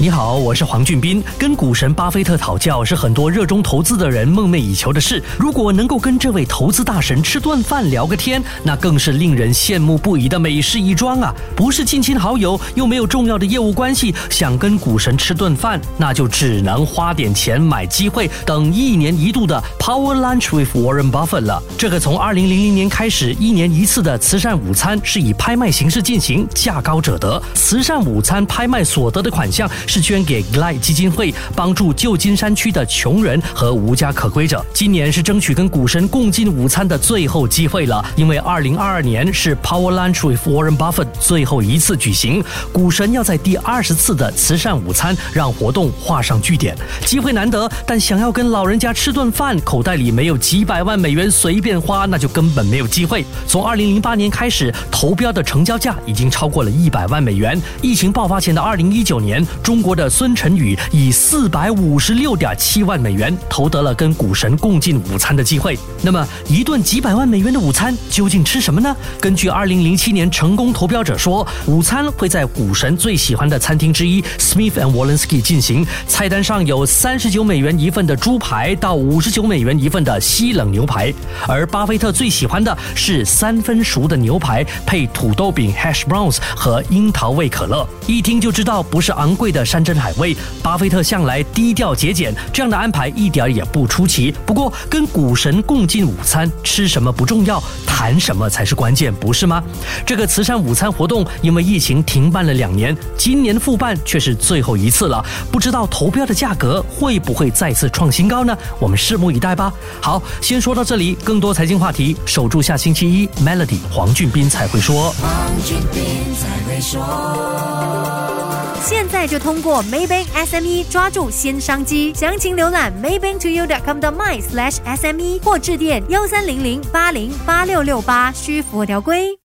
你好，我是黄俊斌。跟股神巴菲特讨教是很多热衷投资的人梦寐以求的事。如果能够跟这位投资大神吃顿饭聊个天，那更是令人羡慕不已的美事一桩啊！不是近亲好友，又没有重要的业务关系，想跟股神吃顿饭，那就只能花点钱买机会，等一年一度的 Power Lunch with Warren Buffett 了。这个从二零零零年开始一年一次的慈善午餐，是以拍卖形式进行，价高者得。慈善午餐拍卖所得的款项。是捐给 Glide 基金会，帮助旧金山区的穷人和无家可归者。今年是争取跟股神共进午餐的最后机会了，因为二零二二年是 Power Lunch with Warren Buffett 最后一次举行，股神要在第二十次的慈善午餐让活动画上句点。机会难得，但想要跟老人家吃顿饭，口袋里没有几百万美元随便花，那就根本没有机会。从二零零八年开始，投标的成交价已经超过了一百万美元。疫情爆发前的二零一九年，中中国的孙晨宇以四百五十六点七万美元投得了跟股神共进午餐的机会。那么，一顿几百万美元的午餐究竟吃什么呢？根据二零零七年成功投标者说，午餐会在股神最喜欢的餐厅之一 Smith and Wollensky 进行。菜单上有三十九美元一份的猪排到五十九美元一份的西冷牛排，而巴菲特最喜欢的是三分熟的牛排配土豆饼 Hash Browns 和樱桃味可乐。一听就知道不是昂贵的。山珍海味，巴菲特向来低调节俭，这样的安排一点也不出奇。不过，跟股神共进午餐，吃什么不重要，谈什么才是关键，不是吗？这个慈善午餐活动因为疫情停办了两年，今年复办却是最后一次了。不知道投标的价格会不会再次创新高呢？我们拭目以待吧。好，先说到这里，更多财经话题，守住下星期一，Melody 黄俊斌才会说。黄俊斌才会说。现在就通过 Maybank SME 抓住新商机，详情浏览 maybanktoyou.com 的 my/sme 或致电幺三零零八零八六六八，需符合条规。